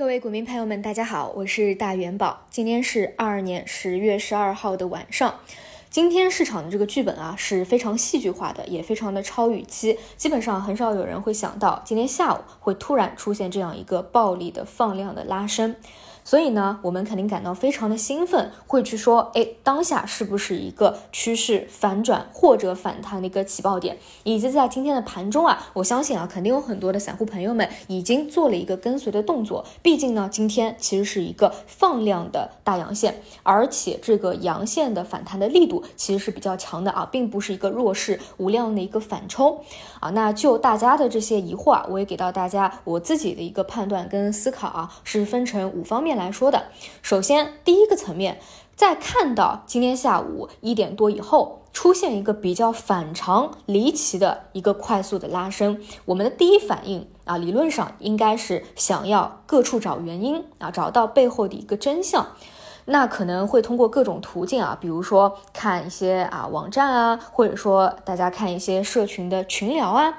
各位股民朋友们，大家好，我是大元宝。今天是二二年十月十二号的晚上。今天市场的这个剧本啊是非常戏剧化的，也非常的超预期。基本上很少有人会想到今天下午会突然出现这样一个暴力的放量的拉升。所以呢，我们肯定感到非常的兴奋，会去说，哎，当下是不是一个趋势反转或者反弹的一个起爆点？以及在今天的盘中啊，我相信啊，肯定有很多的散户朋友们已经做了一个跟随的动作。毕竟呢，今天其实是一个放量的大阳线，而且这个阳线的反弹的力度其实是比较强的啊，并不是一个弱势无量的一个反抽啊。那就大家的这些疑惑啊，我也给到大家我自己的一个判断跟思考啊，是分成五方面。面来说的，首先第一个层面，在看到今天下午一点多以后出现一个比较反常、离奇的一个快速的拉升，我们的第一反应啊，理论上应该是想要各处找原因啊，找到背后的一个真相，那可能会通过各种途径啊，比如说看一些啊网站啊，或者说大家看一些社群的群聊啊。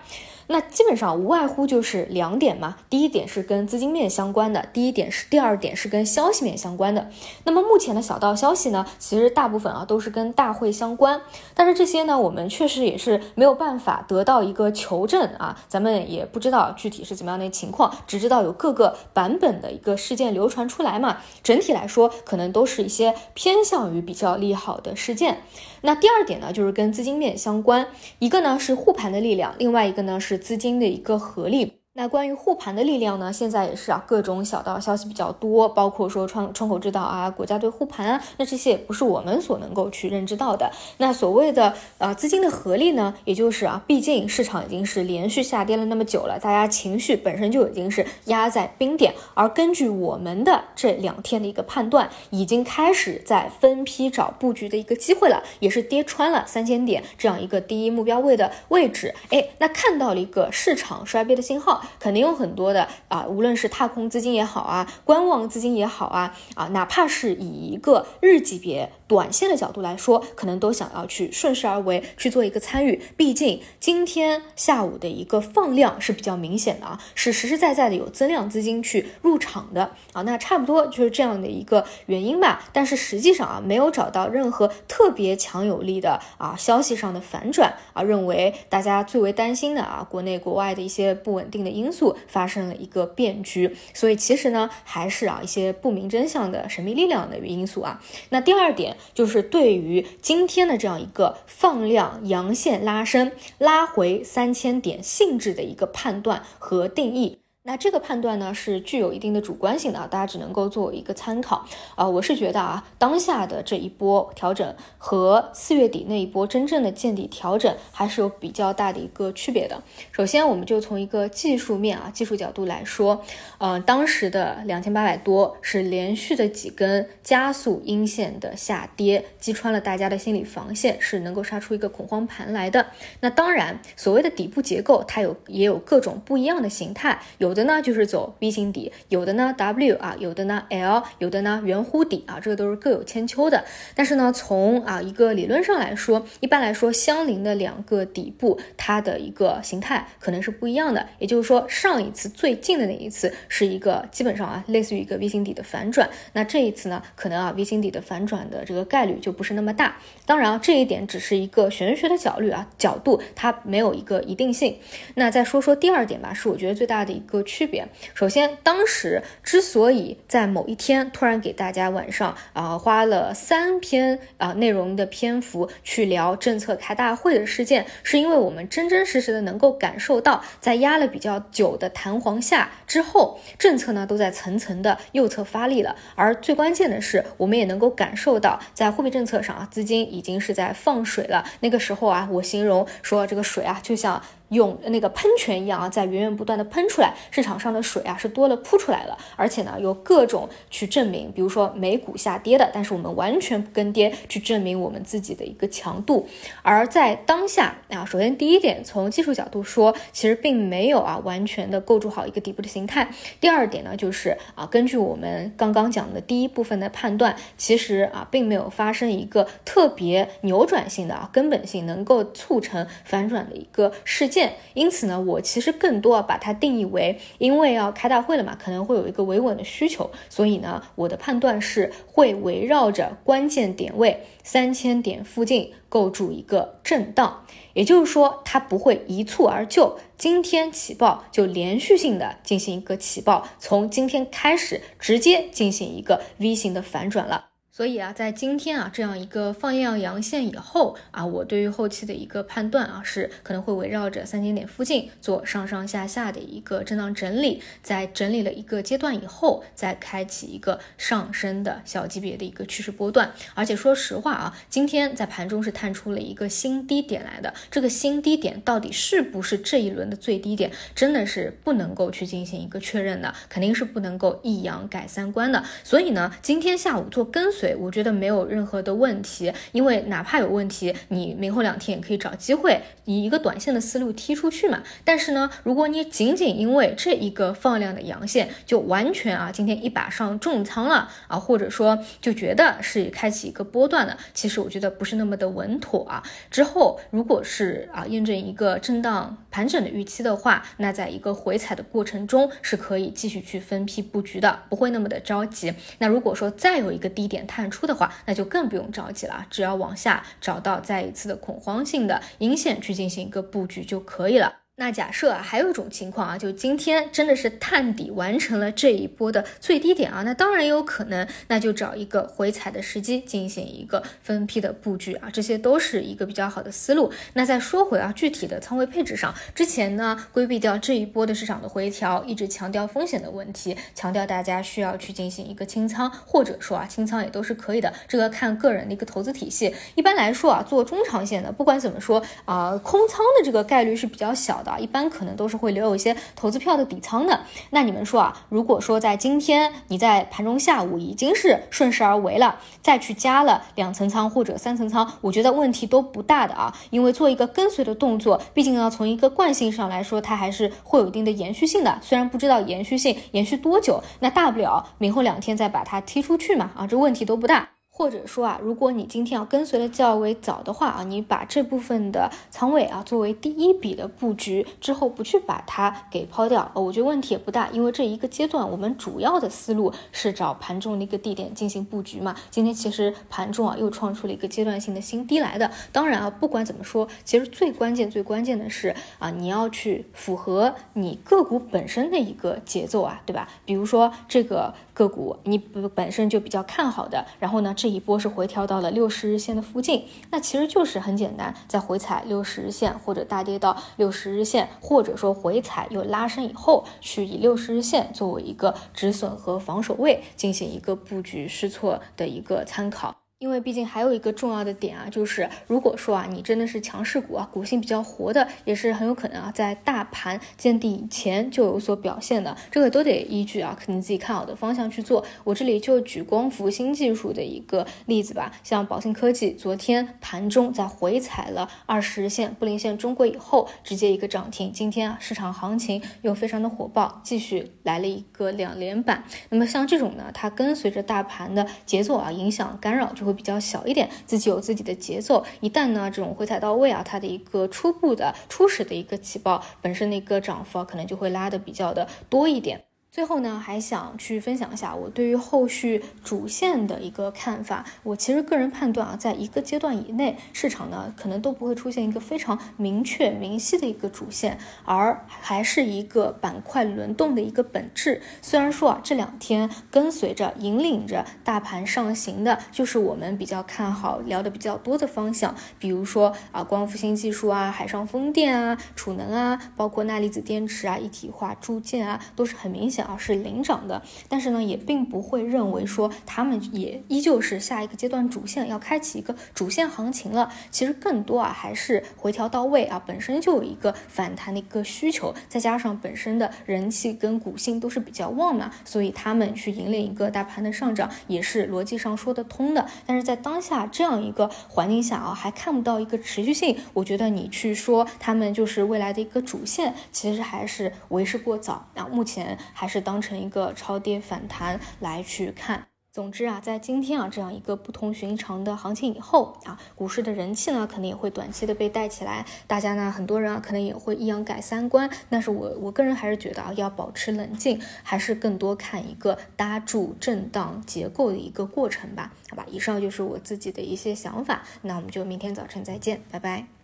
那基本上无外乎就是两点嘛，第一点是跟资金面相关的，第一点是第二点是跟消息面相关的。那么目前的小道消息呢，其实大部分啊都是跟大会相关，但是这些呢，我们确实也是没有办法得到一个求证啊，咱们也不知道具体是怎么样的情况，只知道有各个版本的一个事件流传出来嘛。整体来说，可能都是一些偏向于比较利好的事件。那第二点呢，就是跟资金面相关，一个呢是护盘的力量，另外一个呢是资金的一个合力。那关于护盘的力量呢？现在也是啊，各种小道消息比较多，包括说窗窗口指导啊，国家队护盘啊，那这些也不是我们所能够去认知到的。那所谓的呃资金的合力呢，也就是啊，毕竟市场已经是连续下跌了那么久了，大家情绪本身就已经是压在冰点，而根据我们的这两天的一个判断，已经开始在分批找布局的一个机会了，也是跌穿了三千点这样一个第一目标位的位置。哎，那看到了一个市场衰跌的信号。肯定有很多的啊，无论是踏空资金也好啊，观望资金也好啊，啊，哪怕是以一个日级别。短线的角度来说，可能都想要去顺势而为去做一个参与。毕竟今天下午的一个放量是比较明显的啊，是实实在在的有增量资金去入场的啊。那差不多就是这样的一个原因吧。但是实际上啊，没有找到任何特别强有力的啊消息上的反转啊，认为大家最为担心的啊，国内国外的一些不稳定的因素发生了一个变局。所以其实呢，还是啊一些不明真相的神秘力量的一个因素啊。那第二点。就是对于今天的这样一个放量阳线拉升、拉回三千点性质的一个判断和定义。那这个判断呢是具有一定的主观性的，大家只能够作为一个参考啊。我是觉得啊，当下的这一波调整和四月底那一波真正的见底调整还是有比较大的一个区别的。首先，我们就从一个技术面啊，技术角度来说，呃，当时的两千八百多是连续的几根加速阴线的下跌，击穿了大家的心理防线，是能够杀出一个恐慌盘来的。那当然，所谓的底部结构，它有也有各种不一样的形态，有。有的呢就是走 V 型底，有的呢 W 啊，有的呢 L，有的呢圆弧底啊，这个都是各有千秋的。但是呢，从啊一个理论上来说，一般来说相邻的两个底部，它的一个形态可能是不一样的。也就是说，上一次最近的那一次是一个基本上啊类似于一个 V 型底的反转，那这一次呢，可能啊 V 型底的反转的这个概率就不是那么大。当然啊，这一点只是一个玄学的角率啊角度，它没有一个一定性。那再说说第二点吧，是我觉得最大的一个。区别，首先，当时之所以在某一天突然给大家晚上啊花了三篇啊内容的篇幅去聊政策开大会的事件，是因为我们真真实实的能够感受到，在压了比较久的弹簧下之后，政策呢都在层层的右侧发力了，而最关键的是，我们也能够感受到，在货币政策上啊，资金已经是在放水了。那个时候啊，我形容说这个水啊，就像。用那个喷泉一样啊，在源源不断的喷出来，市场上的水啊是多了扑出来了，而且呢有各种去证明，比如说美股下跌的，但是我们完全不跟跌，去证明我们自己的一个强度。而在当下啊，首先第一点，从技术角度说，其实并没有啊完全的构筑好一个底部的形态。第二点呢，就是啊根据我们刚刚讲的第一部分的判断，其实啊并没有发生一个特别扭转性的啊根本性能够促成反转的一个事件。因此呢，我其实更多把它定义为，因为要开大会了嘛，可能会有一个维稳的需求，所以呢，我的判断是会围绕着关键点位三千点附近构筑一个震荡，也就是说，它不会一蹴而就，今天起爆就连续性的进行一个起爆，从今天开始直接进行一个 V 型的反转了。所以啊，在今天啊这样一个放量阳线以后啊，我对于后期的一个判断啊，是可能会围绕着三千点附近做上上下下的一个震荡整。理，在整理了一个阶段以后，再开启一个上升的小级别的一个趋势波段。而且说实话啊，今天在盘中是探出了一个新低点来的，这个新低点到底是不是这一轮的最低点，真的是不能够去进行一个确认的，肯定是不能够一阳改三观的。所以呢，今天下午做跟随。对，我觉得没有任何的问题，因为哪怕有问题，你明后两天也可以找机会以一个短线的思路踢出去嘛。但是呢，如果你仅仅因为这一个放量的阳线，就完全啊今天一把上重仓了啊，或者说就觉得是开启一个波段的，其实我觉得不是那么的稳妥啊。之后如果是啊验证一个震荡盘整的预期的话，那在一个回踩的过程中是可以继续去分批布局的，不会那么的着急。那如果说再有一个低点，探出的话，那就更不用着急了，只要往下找到再一次的恐慌性的阴线去进行一个布局就可以了。那假设啊，还有一种情况啊，就今天真的是探底完成了这一波的最低点啊，那当然也有可能，那就找一个回踩的时机进行一个分批的布局啊，这些都是一个比较好的思路。那再说回啊，具体的仓位配置上，之前呢规避掉这一波的市场的回调，一直强调风险的问题，强调大家需要去进行一个清仓，或者说啊清仓也都是可以的，这个看个人的一个投资体系。一般来说啊，做中长线的，不管怎么说啊，空仓的这个概率是比较小的。啊，一般可能都是会留有一些投资票的底仓的。那你们说啊，如果说在今天你在盘中下午已经是顺势而为了，再去加了两层仓或者三层仓，我觉得问题都不大的啊。因为做一个跟随的动作，毕竟要从一个惯性上来说，它还是会有一定的延续性的。虽然不知道延续性延续多久，那大不了明后两天再把它踢出去嘛，啊，这问题都不大。或者说啊，如果你今天要跟随的较为早的话啊，你把这部分的仓位啊作为第一笔的布局之后，不去把它给抛掉，呃，我觉得问题也不大，因为这一个阶段我们主要的思路是找盘中的一个地点进行布局嘛。今天其实盘中啊又创出了一个阶段性的新低来的。当然啊，不管怎么说，其实最关键最关键的是啊，你要去符合你个股本身的一个节奏啊，对吧？比如说这个个股你本身就比较看好的，然后呢这。一波是回调到了六十日线的附近，那其实就是很简单，在回踩六十日线或者大跌到六十日线，或者说回踩又拉升以后，去以六十日线作为一个止损和防守位，进行一个布局试错的一个参考。因为毕竟还有一个重要的点啊，就是如果说啊，你真的是强势股啊，股性比较活的，也是很有可能啊，在大盘见底以前就有所表现的，这个都得依据啊，肯定自己看好的方向去做。我这里就举光伏新技术的一个例子吧，像宝信科技，昨天盘中在回踩了二十日线、布林线中轨以后，直接一个涨停。今天啊，市场行情又非常的火爆，继续来了一个两连板。那么像这种呢，它跟随着大盘的节奏啊，影响干扰就会。比较小一点，自己有自己的节奏。一旦呢这种回踩到位啊，它的一个初步的初始的一个起爆，本身的一个涨幅啊，可能就会拉的比较的多一点。最后呢，还想去分享一下我对于后续主线的一个看法。我其实个人判断啊，在一个阶段以内，市场呢可能都不会出现一个非常明确明晰的一个主线，而还是一个板块轮动的一个本质。虽然说啊，这两天跟随着引领着大盘上行的，就是我们比较看好、聊的比较多的方向，比如说啊，光伏新技术啊、海上风电啊、储能啊，包括钠离子电池啊、一体化铸件啊，都是很明显。啊，是领涨的，但是呢，也并不会认为说他们也依旧是下一个阶段主线要开启一个主线行情了。其实更多啊，还是回调到位啊，本身就有一个反弹的一个需求，再加上本身的人气跟股性都是比较旺嘛，所以他们去引领一个大盘的上涨也是逻辑上说得通的。但是在当下这样一个环境下啊，还看不到一个持续性，我觉得你去说他们就是未来的一个主线，其实还是为时过早。那目前还。是当成一个超跌反弹来去看。总之啊，在今天啊这样一个不同寻常的行情以后啊，股市的人气呢可能也会短期的被带起来，大家呢很多人啊可能也会一样改三观。但是我我个人还是觉得啊，要保持冷静，还是更多看一个搭住震荡结构的一个过程吧。好吧，以上就是我自己的一些想法，那我们就明天早晨再见，拜拜。